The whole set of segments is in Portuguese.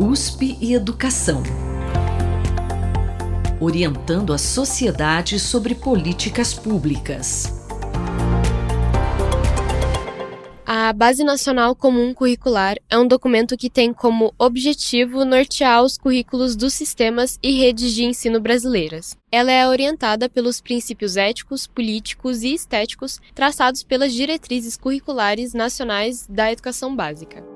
USP e Educação. Orientando a sociedade sobre políticas públicas. A Base Nacional Comum Curricular é um documento que tem como objetivo nortear os currículos dos sistemas e redes de ensino brasileiras. Ela é orientada pelos princípios éticos, políticos e estéticos traçados pelas diretrizes curriculares nacionais da educação básica.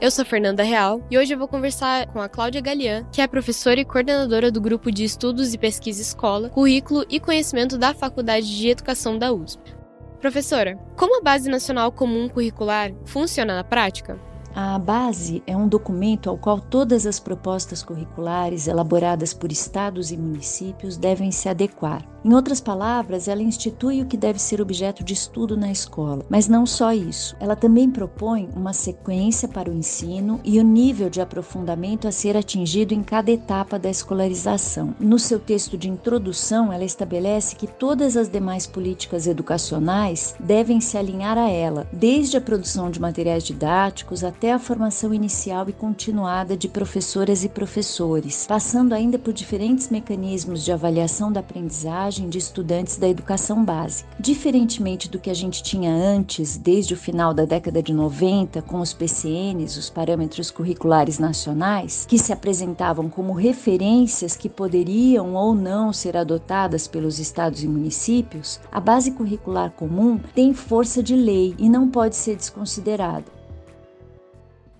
Eu sou Fernanda Real e hoje eu vou conversar com a Cláudia Galian, que é professora e coordenadora do grupo de Estudos e Pesquisa Escola, Currículo e Conhecimento da Faculdade de Educação da USP. Professora, como a Base Nacional Comum Curricular funciona na prática? A base é um documento ao qual todas as propostas curriculares elaboradas por estados e municípios devem se adequar. Em outras palavras, ela institui o que deve ser objeto de estudo na escola. Mas não só isso, ela também propõe uma sequência para o ensino e o nível de aprofundamento a ser atingido em cada etapa da escolarização. No seu texto de introdução, ela estabelece que todas as demais políticas educacionais devem se alinhar a ela, desde a produção de materiais didáticos até a formação inicial e continuada de professoras e professores, passando ainda por diferentes mecanismos de avaliação da aprendizagem de estudantes da educação básica. Diferentemente do que a gente tinha antes, desde o final da década de 90, com os PCNs, os parâmetros curriculares nacionais, que se apresentavam como referências que poderiam ou não ser adotadas pelos estados e municípios, a base curricular comum tem força de lei e não pode ser desconsiderada.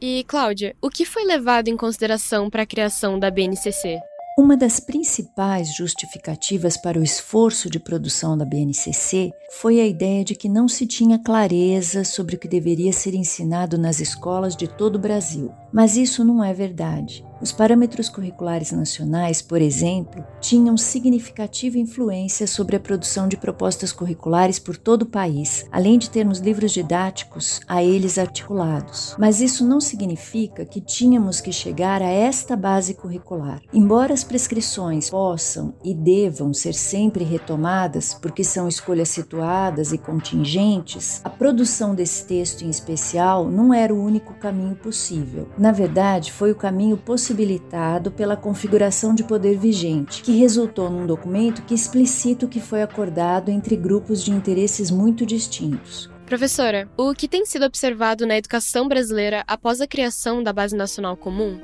E, Cláudia, o que foi levado em consideração para a criação da BNCC? Uma das principais justificativas para o esforço de produção da BNCC foi a ideia de que não se tinha clareza sobre o que deveria ser ensinado nas escolas de todo o Brasil. Mas isso não é verdade. Os parâmetros curriculares nacionais, por exemplo, tinham significativa influência sobre a produção de propostas curriculares por todo o país, além de termos livros didáticos a eles articulados. Mas isso não significa que tínhamos que chegar a esta base curricular. Embora as prescrições possam e devam ser sempre retomadas, porque são escolhas situadas e contingentes, a produção desse texto em especial não era o único caminho possível. Na verdade, foi o caminho possibilitado pela configuração de poder vigente, que resultou num documento que explicita o que foi acordado entre grupos de interesses muito distintos. Professora, o que tem sido observado na educação brasileira após a criação da Base Nacional Comum?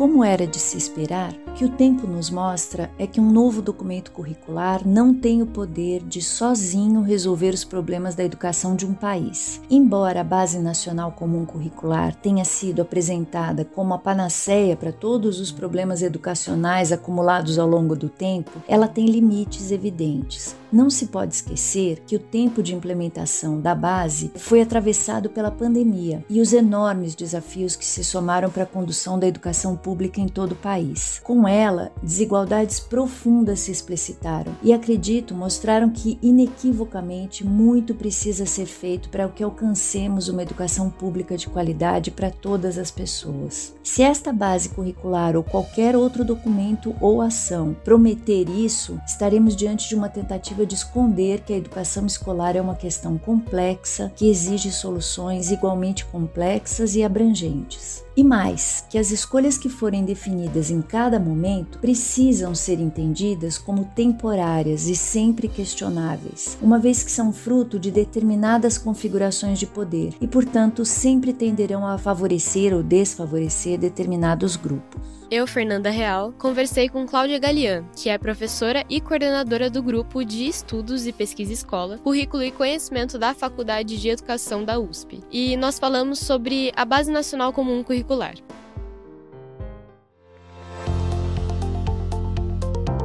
Como era de se esperar, o que o tempo nos mostra é que um novo documento curricular não tem o poder de sozinho resolver os problemas da educação de um país. Embora a Base Nacional Comum Curricular tenha sido apresentada como a panaceia para todos os problemas educacionais acumulados ao longo do tempo, ela tem limites evidentes. Não se pode esquecer que o tempo de implementação da base foi atravessado pela pandemia e os enormes desafios que se somaram para a condução da educação pública em todo o país. Com ela, desigualdades profundas se explicitaram e acredito mostraram que inequivocamente muito precisa ser feito para que alcancemos uma educação pública de qualidade para todas as pessoas. Se esta base curricular ou qualquer outro documento ou ação prometer isso, estaremos diante de uma tentativa de esconder que a educação escolar é uma questão complexa que exige soluções igualmente complexas e abrangentes. E mais, que as escolhas que forem definidas em cada momento precisam ser entendidas como temporárias e sempre questionáveis, uma vez que são fruto de determinadas configurações de poder e, portanto, sempre tenderão a favorecer ou desfavorecer determinados grupos. Eu, Fernanda Real, conversei com Cláudia Galian, que é professora e coordenadora do grupo de Estudos e Pesquisa Escola, Currículo e Conhecimento da Faculdade de Educação da USP. E nós falamos sobre a Base Nacional Comum Curricular.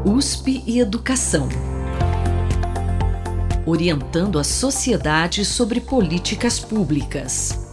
USP e Educação. Orientando a sociedade sobre políticas públicas.